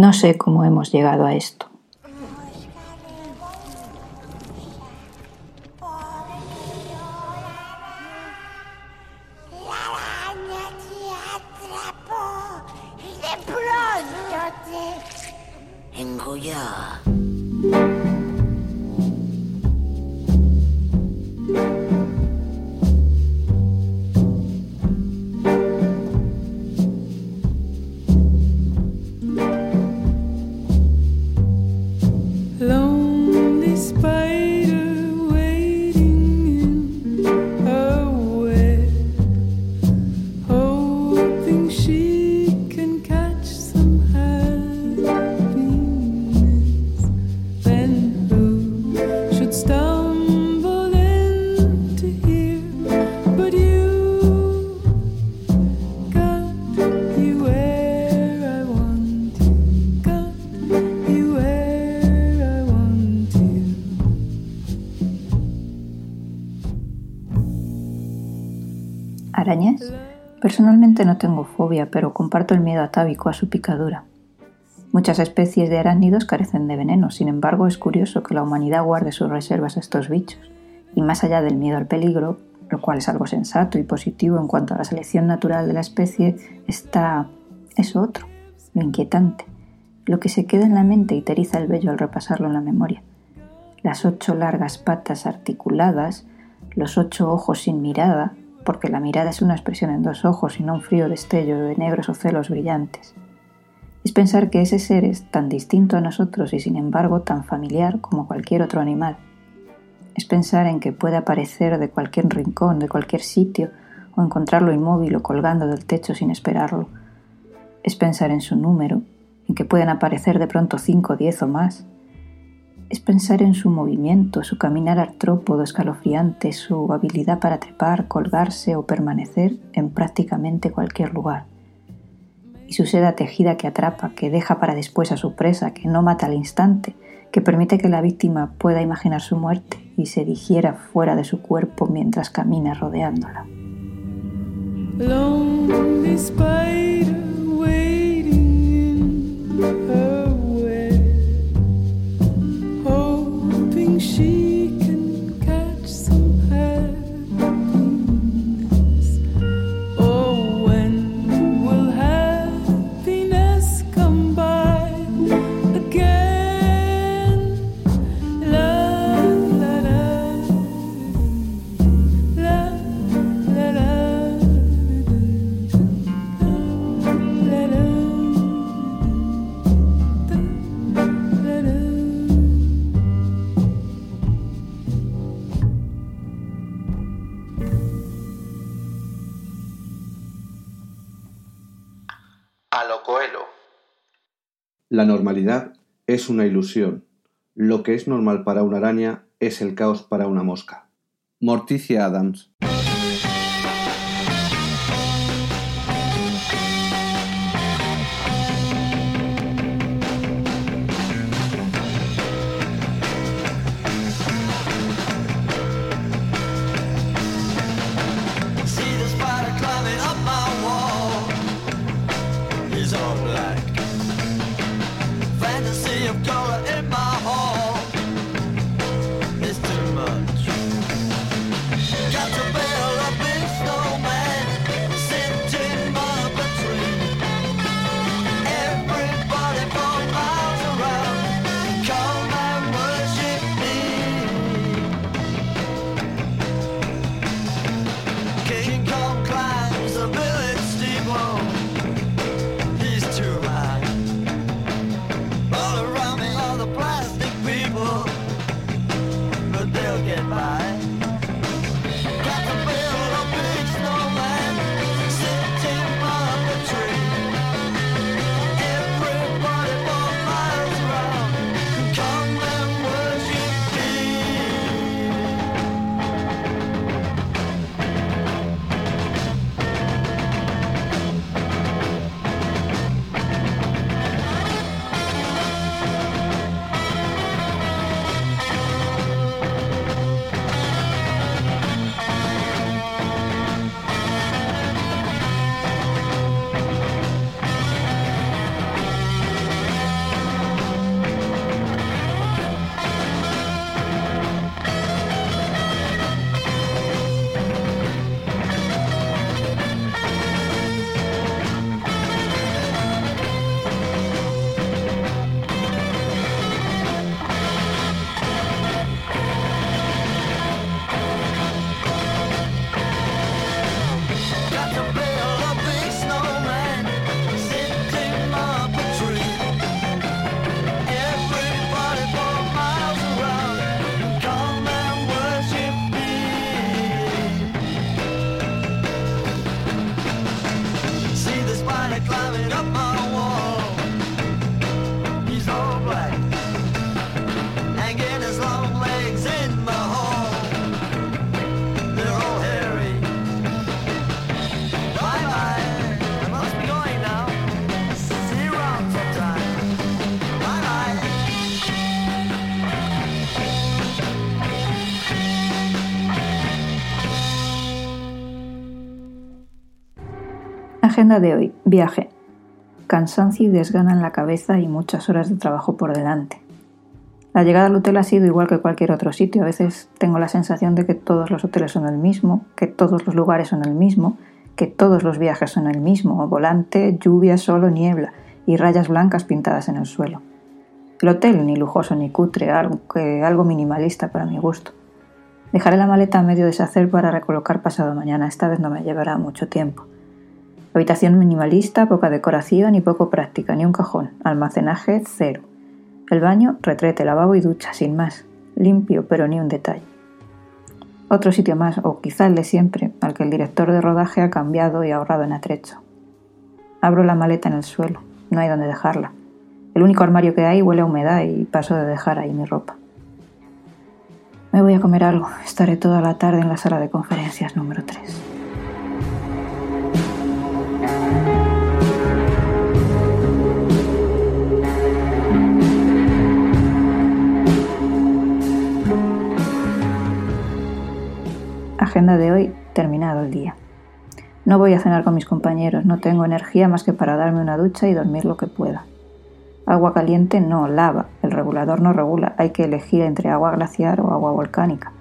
No sé cómo hemos llegado a esto. Personalmente no tengo fobia, pero comparto el miedo atávico a su picadura. Muchas especies de arácnidos carecen de veneno, sin embargo es curioso que la humanidad guarde sus reservas a estos bichos, y más allá del miedo al peligro, lo cual es algo sensato y positivo en cuanto a la selección natural de la especie, está eso otro, lo inquietante, lo que se queda en la mente y teriza el vello al repasarlo en la memoria. Las ocho largas patas articuladas, los ocho ojos sin mirada, porque la mirada es una expresión en dos ojos y no un frío destello de negros ocelos brillantes. Es pensar que ese ser es tan distinto a nosotros y sin embargo tan familiar como cualquier otro animal. Es pensar en que puede aparecer de cualquier rincón, de cualquier sitio, o encontrarlo inmóvil o colgando del techo sin esperarlo. Es pensar en su número, en que pueden aparecer de pronto cinco, diez o más, es pensar en su movimiento, su caminar artrópodo escalofriante, su habilidad para trepar, colgarse o permanecer en prácticamente cualquier lugar. Y su seda tejida que atrapa, que deja para después a su presa, que no mata al instante, que permite que la víctima pueda imaginar su muerte y se digiera fuera de su cuerpo mientras camina rodeándola. La es una ilusión. Lo que es normal para una araña es el caos para una mosca. Morticia Adams. Agenda de hoy. Viaje. Cansancio y desgana en la cabeza y muchas horas de trabajo por delante. La llegada al hotel ha sido igual que cualquier otro sitio. A veces tengo la sensación de que todos los hoteles son el mismo, que todos los lugares son el mismo, que todos los viajes son el mismo. Volante, lluvia, sol o niebla y rayas blancas pintadas en el suelo. El hotel ni lujoso ni cutre, algo, algo minimalista para mi gusto. Dejaré la maleta a medio deshacer para recolocar pasado mañana. Esta vez no me llevará mucho tiempo. Habitación minimalista, poca decoración y poco práctica, ni un cajón. Almacenaje cero. El baño, retrete, lavabo y ducha, sin más. Limpio, pero ni un detalle. Otro sitio más, o quizá el de siempre, al que el director de rodaje ha cambiado y ahorrado en atrecho. Abro la maleta en el suelo. No hay donde dejarla. El único armario que hay huele a humedad y paso de dejar ahí mi ropa. Me voy a comer algo. Estaré toda la tarde en la sala de conferencias número 3. Agenda de hoy, terminado el día. No voy a cenar con mis compañeros, no tengo energía más que para darme una ducha y dormir lo que pueda. Agua caliente no lava, el regulador no regula, hay que elegir entre agua glaciar o agua volcánica.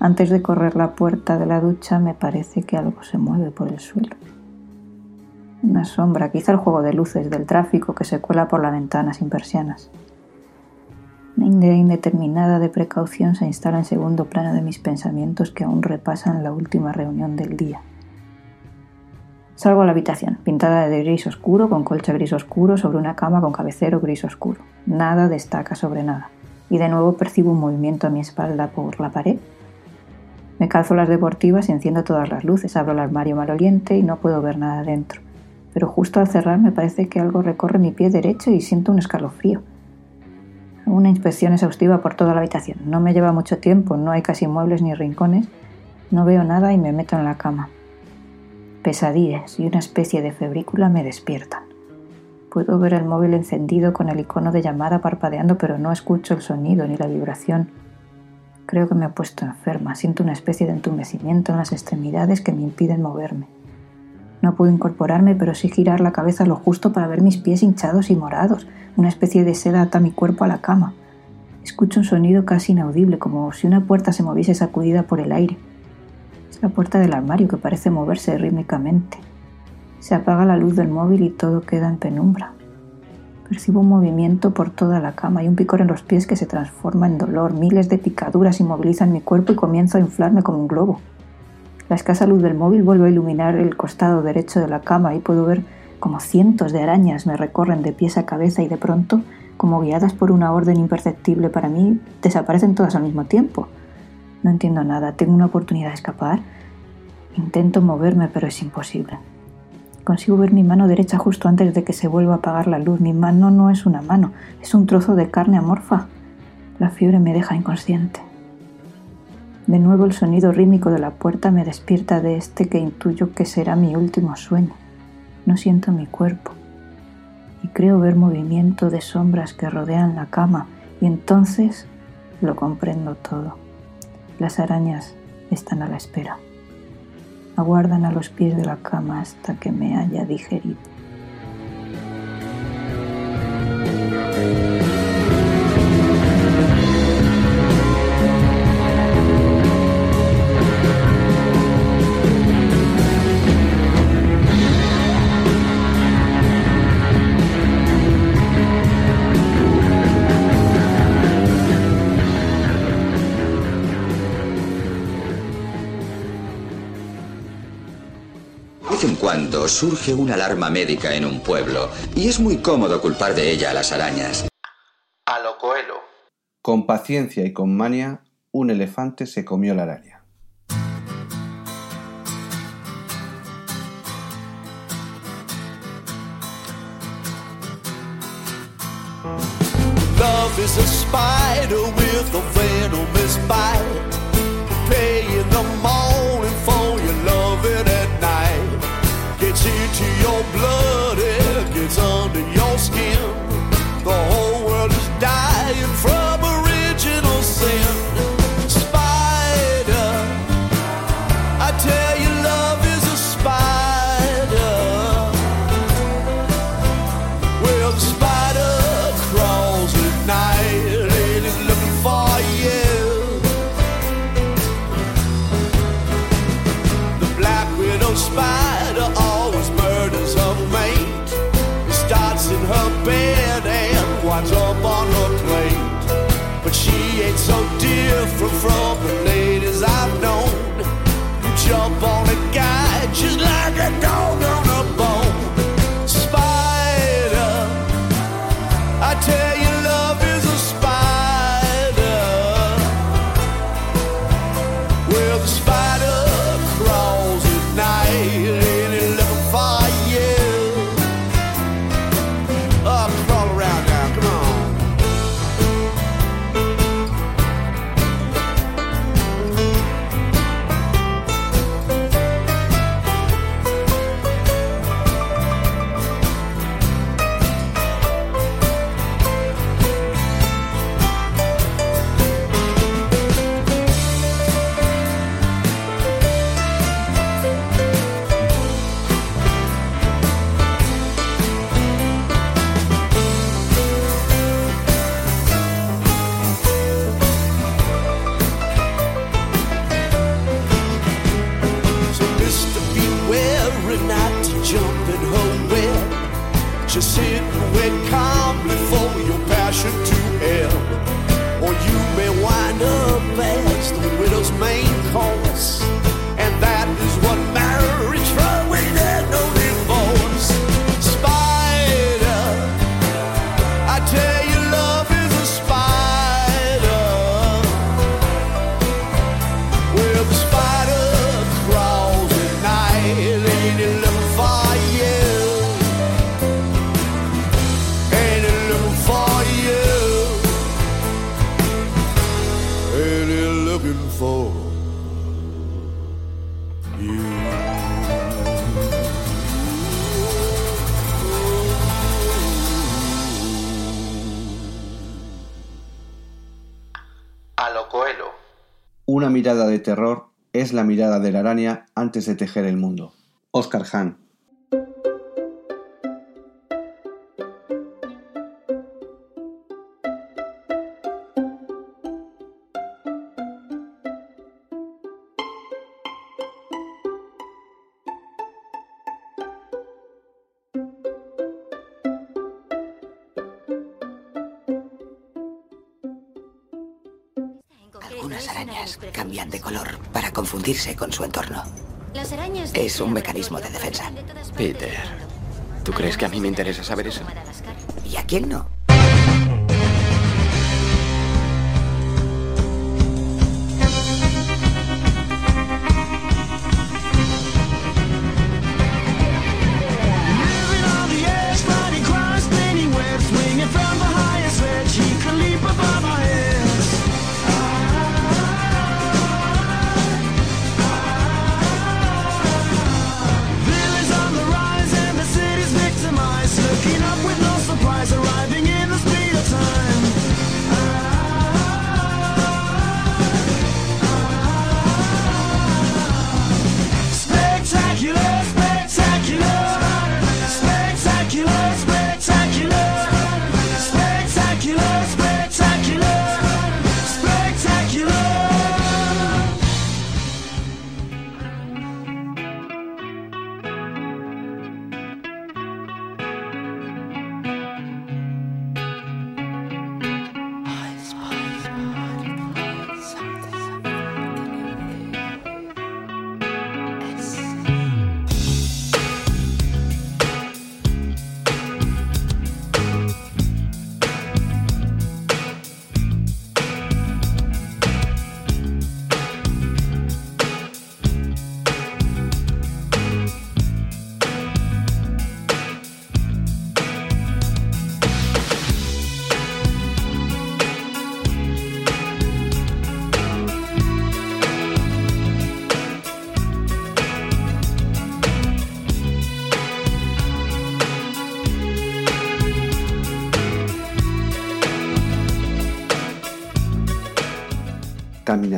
Antes de correr la puerta de la ducha me parece que algo se mueve por el suelo. Una sombra, quizá el juego de luces del tráfico que se cuela por la ventana sin persianas. Una indeterminada de precaución se instala en segundo plano de mis pensamientos que aún repasan la última reunión del día. Salgo a la habitación, pintada de gris oscuro, con colcha gris oscuro, sobre una cama con cabecero gris oscuro. Nada destaca sobre nada. Y de nuevo percibo un movimiento a mi espalda por la pared. Me calzo las deportivas y enciendo todas las luces. Abro el armario maloliente y no puedo ver nada dentro. Pero justo al cerrar me parece que algo recorre mi pie derecho y siento un escalofrío una inspección exhaustiva por toda la habitación. No me lleva mucho tiempo, no hay casi muebles ni rincones, no veo nada y me meto en la cama. Pesadillas y una especie de febrícula me despiertan. Puedo ver el móvil encendido con el icono de llamada parpadeando, pero no escucho el sonido ni la vibración. Creo que me he puesto enferma, siento una especie de entumecimiento en las extremidades que me impiden moverme. No puedo incorporarme, pero sí girar la cabeza lo justo para ver mis pies hinchados y morados. Una especie de seda ata mi cuerpo a la cama. Escucho un sonido casi inaudible, como si una puerta se moviese sacudida por el aire. Es la puerta del armario que parece moverse rítmicamente. Se apaga la luz del móvil y todo queda en penumbra. Percibo un movimiento por toda la cama y un picor en los pies que se transforma en dolor. Miles de picaduras inmovilizan mi cuerpo y comienzo a inflarme como un globo. La escasa luz del móvil vuelve a iluminar el costado derecho de la cama y puedo ver como cientos de arañas me recorren de pies a cabeza y de pronto, como guiadas por una orden imperceptible para mí, desaparecen todas al mismo tiempo. No entiendo nada, tengo una oportunidad de escapar. Intento moverme, pero es imposible. Consigo ver mi mano derecha justo antes de que se vuelva a apagar la luz. Mi mano no es una mano, es un trozo de carne amorfa. La fiebre me deja inconsciente. De nuevo el sonido rítmico de la puerta me despierta de este que intuyo que será mi último sueño. No siento mi cuerpo y creo ver movimiento de sombras que rodean la cama y entonces lo comprendo todo. Las arañas están a la espera. Aguardan a los pies de la cama hasta que me haya digerido. surge una alarma médica en un pueblo y es muy cómodo culpar de ella a las arañas. A lo coelo. Con paciencia y con mania, un elefante se comió la araña. Love is a spider with a venomous bite. asking from the ladies I've known. You jump on terror es la mirada de la araña antes de tejer el mundo. Oscar Hahn. Algunas arañas cambian de color para confundirse con su entorno. Es un mecanismo de defensa. Peter, ¿tú crees que a mí me interesa saber eso? ¿Y a quién no?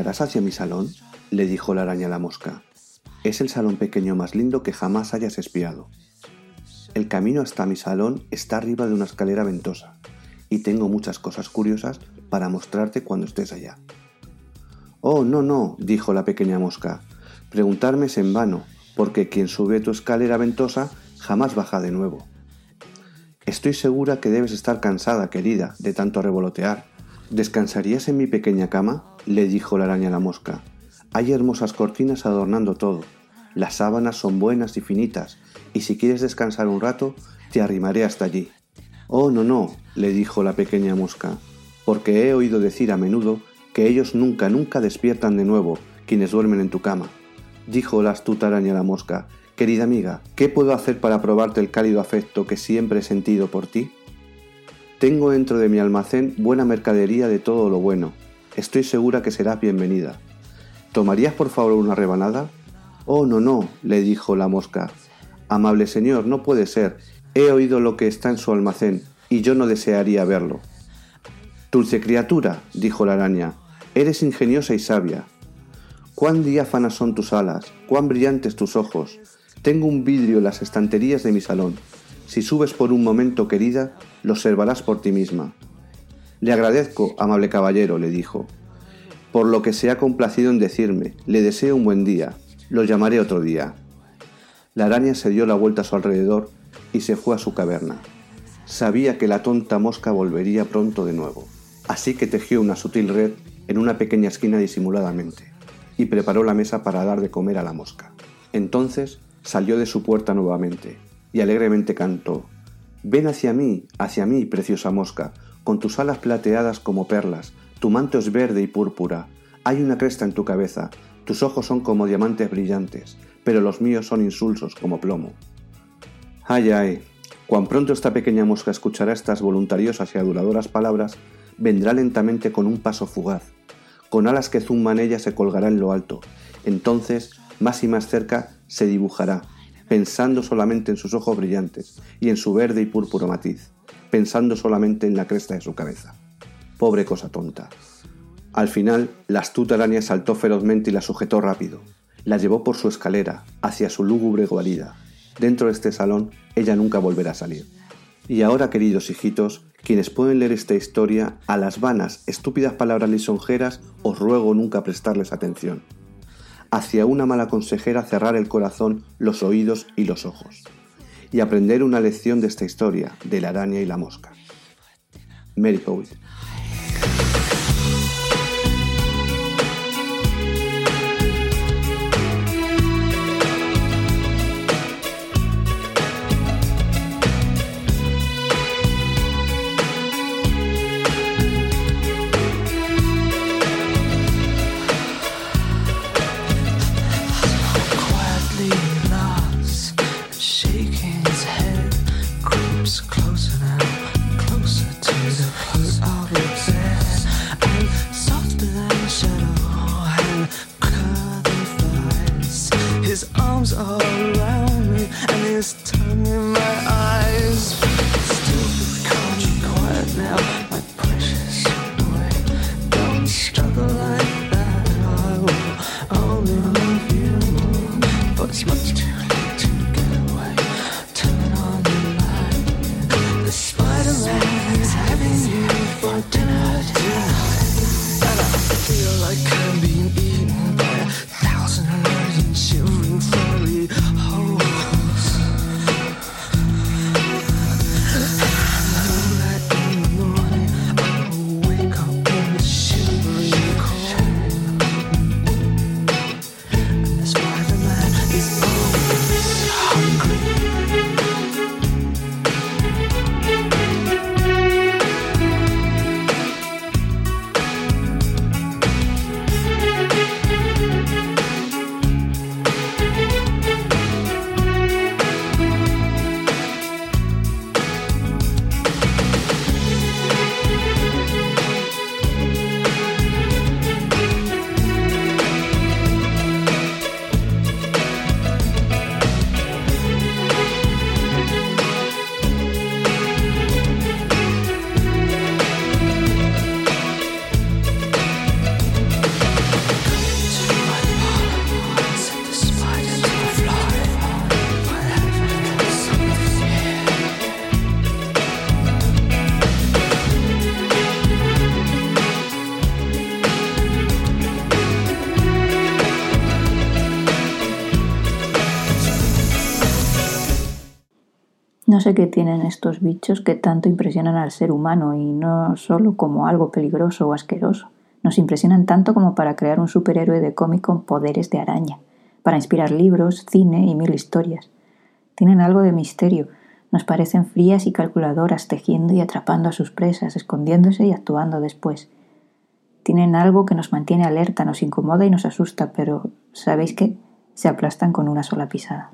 ¿Caminarás hacia mi salón? le dijo la araña a la mosca. Es el salón pequeño más lindo que jamás hayas espiado. El camino hasta mi salón está arriba de una escalera ventosa, y tengo muchas cosas curiosas para mostrarte cuando estés allá. Oh, no, no, dijo la pequeña mosca. Preguntarme es en vano, porque quien sube tu escalera ventosa jamás baja de nuevo. Estoy segura que debes estar cansada, querida, de tanto revolotear. ¿Descansarías en mi pequeña cama? Le dijo la araña a la mosca. Hay hermosas cortinas adornando todo. Las sábanas son buenas y finitas, y si quieres descansar un rato, te arrimaré hasta allí. Oh, no, no, le dijo la pequeña mosca, porque he oído decir a menudo que ellos nunca, nunca despiertan de nuevo, quienes duermen en tu cama. Dijo la astuta araña la mosca, querida amiga, ¿qué puedo hacer para probarte el cálido afecto que siempre he sentido por ti? Tengo dentro de mi almacén buena mercadería de todo lo bueno. Estoy segura que serás bienvenida. ¿Tomarías por favor una rebanada? Oh, no, no, le dijo la mosca. Amable señor, no puede ser. He oído lo que está en su almacén, y yo no desearía verlo. Dulce criatura, dijo la araña, Eres ingeniosa y sabia. Cuán diáfanas son tus alas, cuán brillantes tus ojos. Tengo un vidrio en las estanterías de mi salón. Si subes por un momento, querida, lo observarás por ti misma. Le agradezco, amable caballero, le dijo, por lo que se ha complacido en decirme. Le deseo un buen día. Lo llamaré otro día. La araña se dio la vuelta a su alrededor y se fue a su caverna. Sabía que la tonta mosca volvería pronto de nuevo, así que tejió una sutil red en una pequeña esquina disimuladamente, y preparó la mesa para dar de comer a la mosca. Entonces salió de su puerta nuevamente, y alegremente cantó Ven hacia mí, hacia mí, preciosa mosca, con tus alas plateadas como perlas, tu manto es verde y púrpura, hay una cresta en tu cabeza, tus ojos son como diamantes brillantes, pero los míos son insulsos como plomo. Ay, ay, cuan pronto esta pequeña mosca escuchará estas voluntariosas y aduladoras palabras, vendrá lentamente con un paso fugaz, con alas que zumban ella se colgará en lo alto. Entonces, más y más cerca, se dibujará, pensando solamente en sus ojos brillantes y en su verde y púrpura matiz, pensando solamente en la cresta de su cabeza. Pobre cosa tonta. Al final, la astuta araña saltó ferozmente y la sujetó rápido. La llevó por su escalera, hacia su lúgubre guarida. Dentro de este salón, ella nunca volverá a salir. Y ahora, queridos hijitos, quienes pueden leer esta historia, a las vanas, estúpidas palabras lisonjeras, os ruego nunca prestarles atención. Hacia una mala consejera cerrar el corazón, los oídos y los ojos. Y aprender una lección de esta historia, de la araña y la mosca. Mary. Sé qué tienen estos bichos que tanto impresionan al ser humano y no solo como algo peligroso o asqueroso. Nos impresionan tanto como para crear un superhéroe de cómic con poderes de araña, para inspirar libros, cine y mil historias. Tienen algo de misterio, nos parecen frías y calculadoras, tejiendo y atrapando a sus presas, escondiéndose y actuando después. Tienen algo que nos mantiene alerta, nos incomoda y nos asusta, pero ¿sabéis qué? Se aplastan con una sola pisada.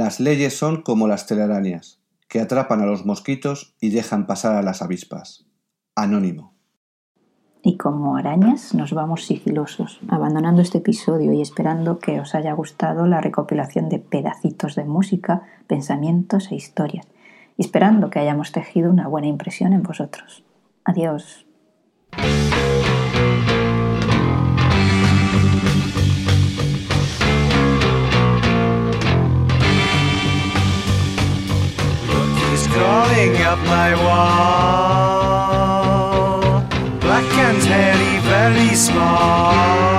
Las leyes son como las telarañas, que atrapan a los mosquitos y dejan pasar a las avispas. Anónimo. Y como arañas nos vamos sigilosos, abandonando este episodio y esperando que os haya gustado la recopilación de pedacitos de música, pensamientos e historias, y esperando que hayamos tejido una buena impresión en vosotros. Adiós. Crawling up my wall. Black and hairy, very small.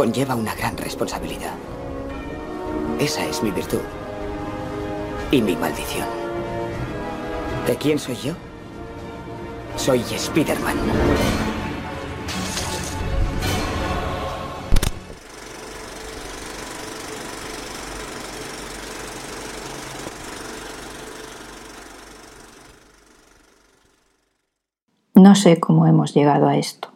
conlleva una gran responsabilidad. Esa es mi virtud y mi maldición. ¿De quién soy yo? Soy Spider-Man. No sé cómo hemos llegado a esto.